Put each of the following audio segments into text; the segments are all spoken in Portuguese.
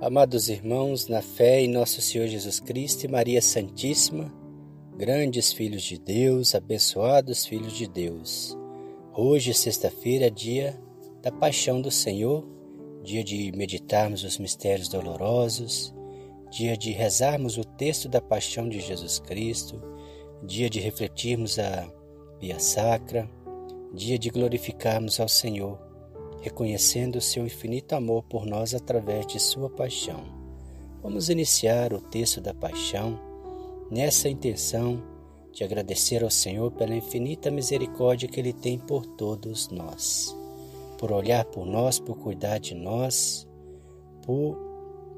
Amados irmãos, na fé em nosso Senhor Jesus Cristo e Maria Santíssima, grandes filhos de Deus, abençoados filhos de Deus. Hoje, sexta-feira, é dia da paixão do Senhor, dia de meditarmos os mistérios dolorosos, dia de rezarmos o texto da paixão de Jesus Cristo, dia de refletirmos a Via Sacra, dia de glorificarmos ao Senhor reconhecendo o seu infinito amor por nós através de sua paixão. Vamos iniciar o texto da paixão nessa intenção de agradecer ao Senhor pela infinita misericórdia que Ele tem por todos nós, por olhar por nós, por cuidar de nós, por,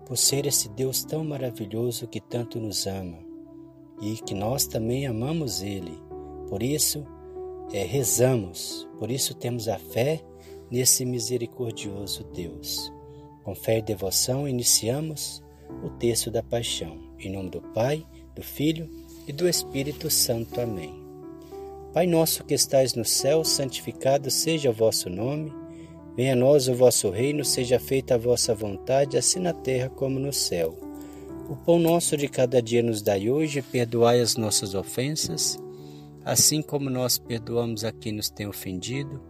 por ser esse Deus tão maravilhoso que tanto nos ama e que nós também amamos Ele. Por isso, é, rezamos, por isso temos a fé nesse misericordioso Deus. Com fé e devoção, iniciamos o texto da paixão. Em nome do Pai, do Filho e do Espírito Santo. Amém. Pai nosso que estais no céu, santificado seja o vosso nome. Venha a nós o vosso reino, seja feita a vossa vontade, assim na terra como no céu. O pão nosso de cada dia nos dai hoje, perdoai as nossas ofensas, assim como nós perdoamos a quem nos tem ofendido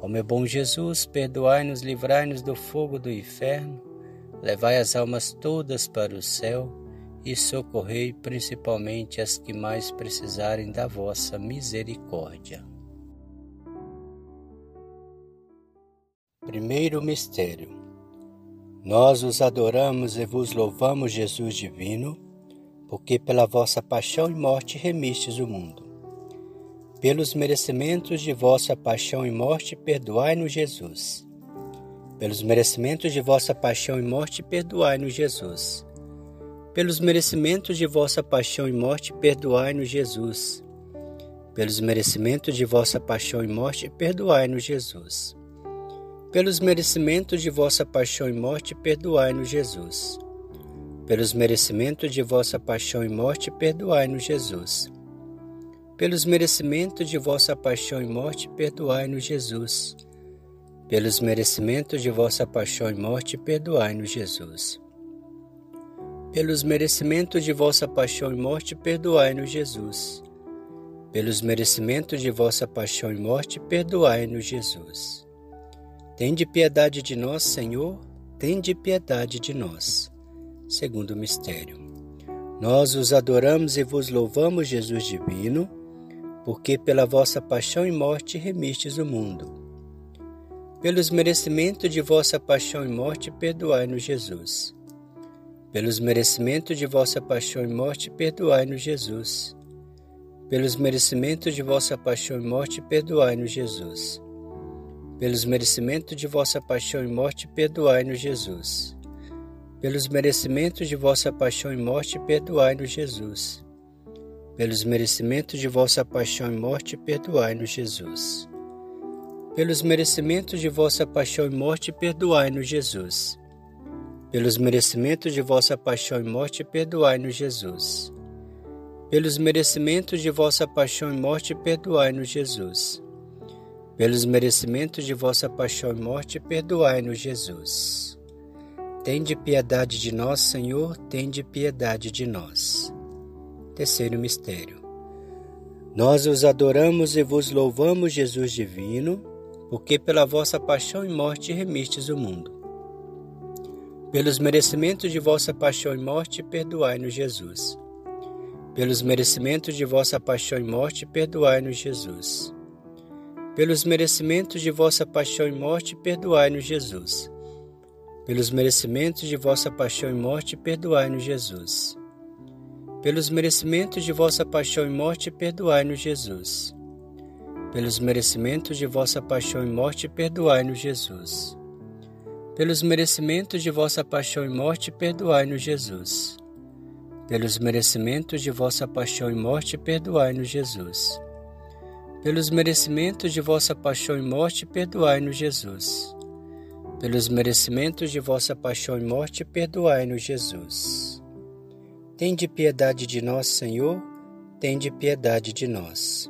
Ó meu bom Jesus, perdoai-nos, livrai-nos do fogo do inferno, levai as almas todas para o céu e socorrei principalmente as que mais precisarem da vossa misericórdia. Primeiro mistério. Nós os adoramos e vos louvamos, Jesus divino, porque pela vossa paixão e morte remistes o mundo. Pelos merecimentos de vossa paixão e morte, perdoai-nos, Jesus. Pelos merecimentos de vossa paixão e morte, perdoai-nos, Jesus. Pelos merecimentos de vossa paixão e morte, perdoai-nos, Jesus. Pelos merecimentos de vossa paixão e morte, perdoai-nos, Jesus. Pelos merecimentos de vossa paixão e morte, perdoai-nos, Jesus. Pelos merecimentos de vossa paixão e morte, perdoai-nos, Jesus pelos merecimentos de vossa paixão e morte, perdoai-nos, Jesus. Pelos merecimentos de vossa paixão e morte, perdoai-nos, Jesus. Pelos merecimentos de vossa paixão e morte, perdoai-nos, Jesus. Pelos merecimentos de vossa paixão e morte, perdoai-nos, Jesus. Tende piedade de nós, Senhor, tende piedade de nós. Segundo mistério. Nós os adoramos e vos louvamos, Jesus divino porque pela vossa paixão e morte remistes o mundo. Pelos merecimentos de vossa paixão e morte, perdoai-nos, Jesus. Pelos merecimentos de vossa paixão e morte, perdoai-nos, Jesus. Pelos merecimentos de vossa paixão e morte, perdoai-nos, Jesus. Pelos merecimentos de vossa paixão e morte, perdoai-nos, Jesus. Pelos merecimentos de vossa paixão e morte, perdoai-nos, Jesus pelos merecimentos de vossa paixão e morte, perdoai-nos, Jesus. Pelos merecimentos de vossa paixão e morte, perdoai-nos, Jesus. Pelos merecimentos de vossa paixão e morte, perdoai-nos, Jesus. Pelos merecimentos de vossa paixão e morte, perdoai-nos, Jesus. Pelos merecimentos de vossa paixão e morte, perdoai-nos, Jesus. Tende piedade de nós, Senhor, tende piedade de nós. Terceiro mistério. Nós os adoramos e vos louvamos, Jesus divino, porque pela vossa paixão e morte remistes o mundo. Pelos merecimentos de vossa paixão e morte, perdoai-nos, Jesus. Pelos merecimentos de vossa paixão e morte, perdoai-nos, Jesus. Pelos merecimentos de vossa paixão e morte, perdoai-nos, Jesus. Pelos merecimentos de vossa paixão e morte, perdoai-nos, Jesus. Pelos merecimentos de vossa paixão e morte, perdoai-nos, Jesus. Pelos merecimentos de vossa paixão e morte, perdoai-nos, Jesus. Pelos merecimentos de vossa paixão e morte, perdoai-nos, Jesus. Pelos merecimentos de vossa paixão e morte, perdoai-nos, Jesus. Pelos merecimentos de vossa paixão e morte, perdoai-nos, Jesus. Pelos merecimentos de vossa paixão e morte, perdoai-nos, Jesus. Tende piedade de nós, Senhor, tende piedade de nós.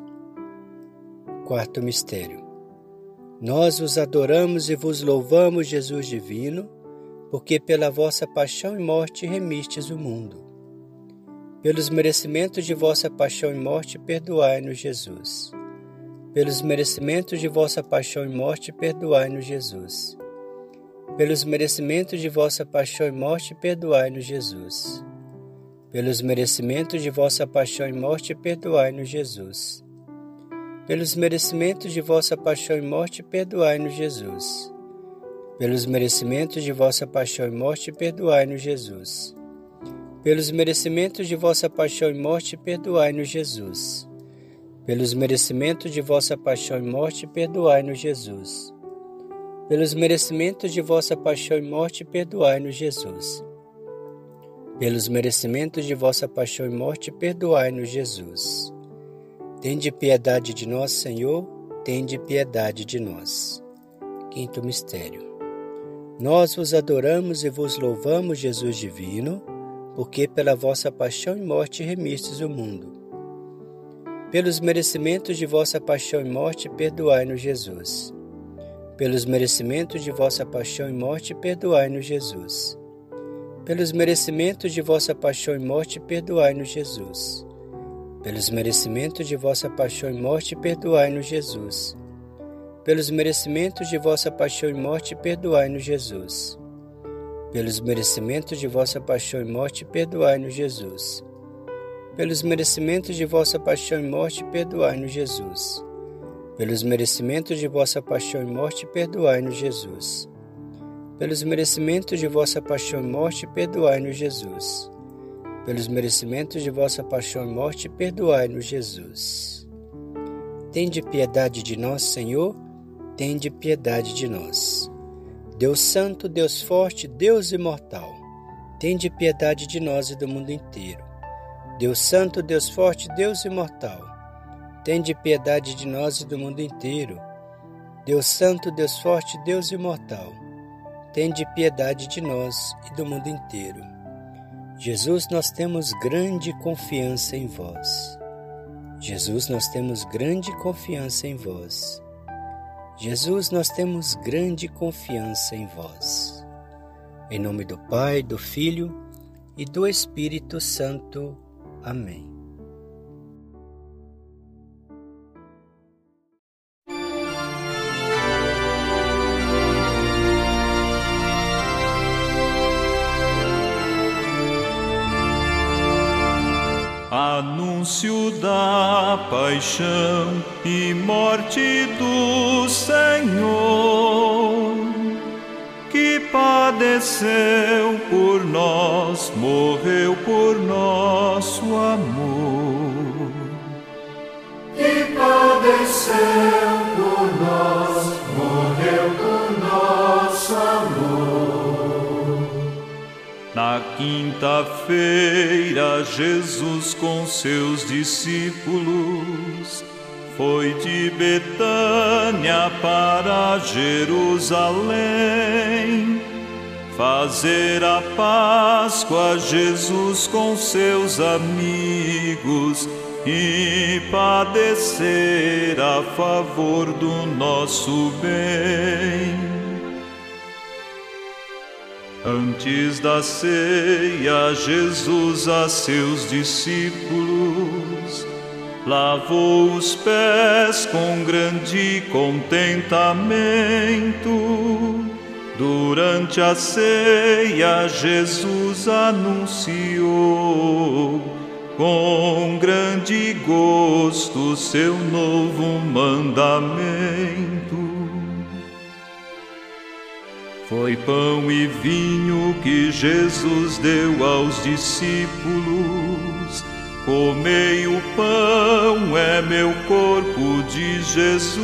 Quarto mistério. Nós vos adoramos e vos louvamos, Jesus divino, porque pela vossa paixão e morte remistes o mundo. Pelos merecimentos de vossa paixão e morte, perdoai-nos, Jesus. Pelos merecimentos de vossa paixão e morte, perdoai-nos, Jesus. Pelos merecimentos de vossa paixão e morte, perdoai-nos, Jesus. Pelos merecimentos de vossa paixão e morte, perdoai-nos, Jesus. Pelos merecimentos de vossa paixão e morte, perdoai-nos, Jesus. Pelos merecimentos de vossa paixão e morte, perdoai-nos, Jesus. Pelos merecimentos de vossa paixão e morte, perdoai-nos, Jesus. Pelos merecimentos de vossa paixão e morte, perdoai-nos, Jesus. Pelos merecimentos de vossa paixão e morte, perdoai-nos, Jesus. Pelos merecimentos de vossa paixão e morte, perdoai-nos, Jesus. Tende piedade de nós, Senhor, tende piedade de nós. Quinto mistério. Nós vos adoramos e vos louvamos, Jesus divino porque pela vossa paixão e morte remistes o mundo. Pelos merecimentos de vossa paixão e morte, perdoai-nos, Jesus. Pelos merecimentos de vossa paixão e morte, perdoai-nos, Jesus. Pelos merecimentos de vossa paixão e morte, perdoai-nos, Jesus. Pelos merecimentos de vossa paixão e morte, perdoai-nos, Jesus. Pelos merecimentos de vossa paixão e morte, perdoai-nos, Jesus pelos merecimentos de vossa paixão e morte, perdoai-nos, Jesus. Pelos merecimentos de vossa paixão e morte, perdoai-nos, Jesus. Pelos merecimentos de vossa paixão e morte, perdoai-nos, Jesus. Pelos merecimentos de vossa paixão e morte, perdoai-nos, Jesus. Pelos merecimentos de vossa paixão e morte, perdoai-nos, Jesus. Tende piedade de nós, Senhor, tende piedade de nós. Deus Santo, Deus Forte, Deus Imortal, tende piedade de nós e do mundo inteiro. Deus Santo, Deus Forte, Deus Imortal, tende piedade de nós e do mundo inteiro. Deus Santo, Deus Forte, Deus Imortal, tende piedade de nós e do mundo inteiro. Jesus, nós temos grande confiança em vós. Jesus, nós temos grande confiança em vós. Jesus, nós temos grande confiança em vós. Em nome do Pai, do Filho e do Espírito Santo. Amém. Paixão e morte do Senhor, que padeceu por nós, morreu por nosso amor. Que padeceu por nós, morreu por nosso amor. Na quinta-feira, Jesus com seus discípulos foi de Betânia para Jerusalém. Fazer a Páscoa Jesus com seus amigos e padecer a favor do nosso bem. Antes da ceia, Jesus a seus discípulos lavou os pés com grande contentamento. Durante a ceia, Jesus anunciou com grande gosto seu novo mandamento. Foi pão e vinho que Jesus deu aos discípulos Comei o pão, é meu corpo de Jesus.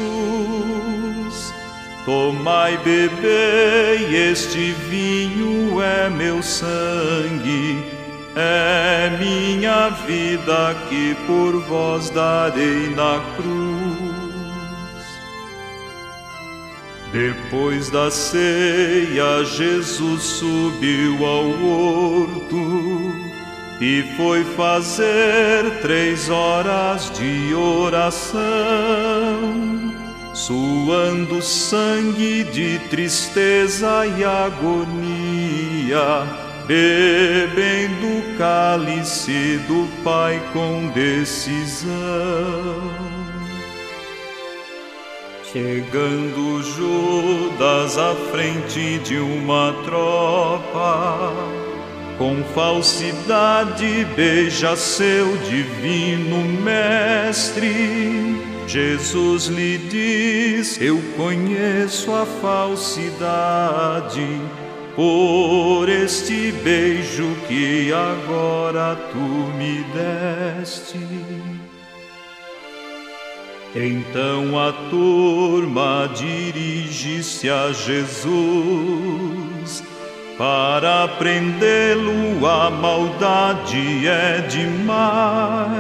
Tomai, bebei, este vinho é meu sangue, é minha vida que por vós darei na cruz. Depois da ceia, Jesus subiu ao horto e foi fazer três horas de oração, suando sangue de tristeza e agonia, bebendo o cálice do Pai com decisão. Chegando Judas à frente de uma tropa, com falsidade beija seu divino mestre. Jesus lhe diz: Eu conheço a falsidade, por este beijo que agora tu me deste. Então a turma dirige-se a Jesus. Para prendê-lo a maldade é demais.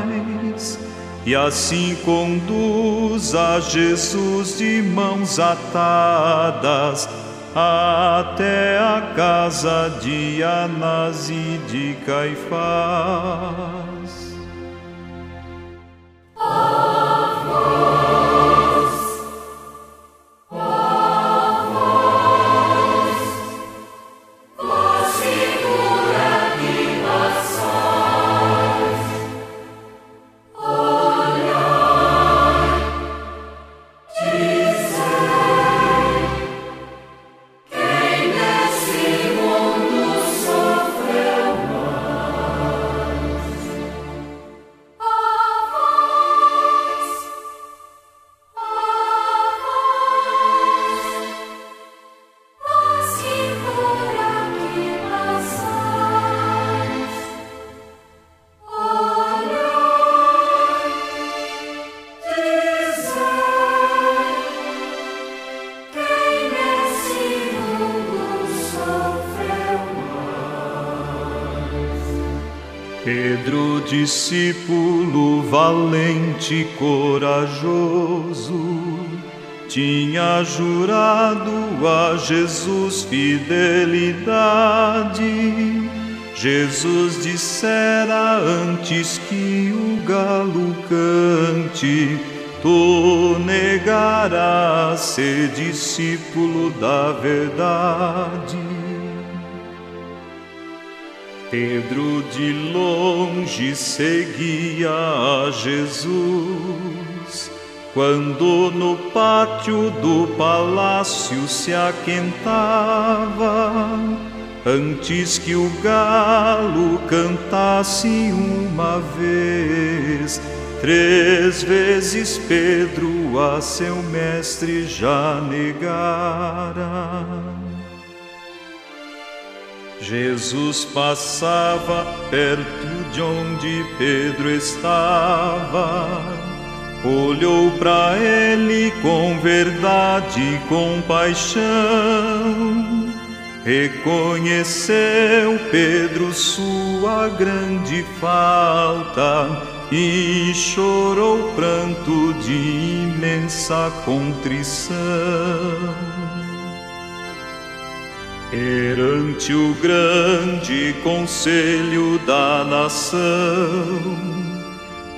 E assim conduz a Jesus de mãos atadas até a casa de Anás e de Caifás. Discípulo valente e corajoso, tinha jurado a Jesus fidelidade. Jesus dissera antes que o galo cante, tu negarás ser discípulo da verdade. Pedro de longe seguia a Jesus, quando no pátio do palácio se aquentava, antes que o galo cantasse uma vez. Três vezes Pedro a seu mestre já negara. Jesus passava perto de onde Pedro estava, olhou para ele com verdade e compaixão. Reconheceu Pedro sua grande falta e chorou pranto de imensa contrição. Perante o grande conselho da nação,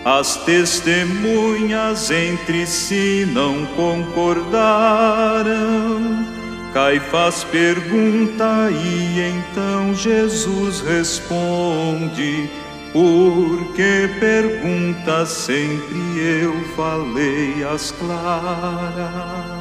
as testemunhas entre si não concordaram. Caifás pergunta e então Jesus responde: Por que pergunta sempre eu falei as claras?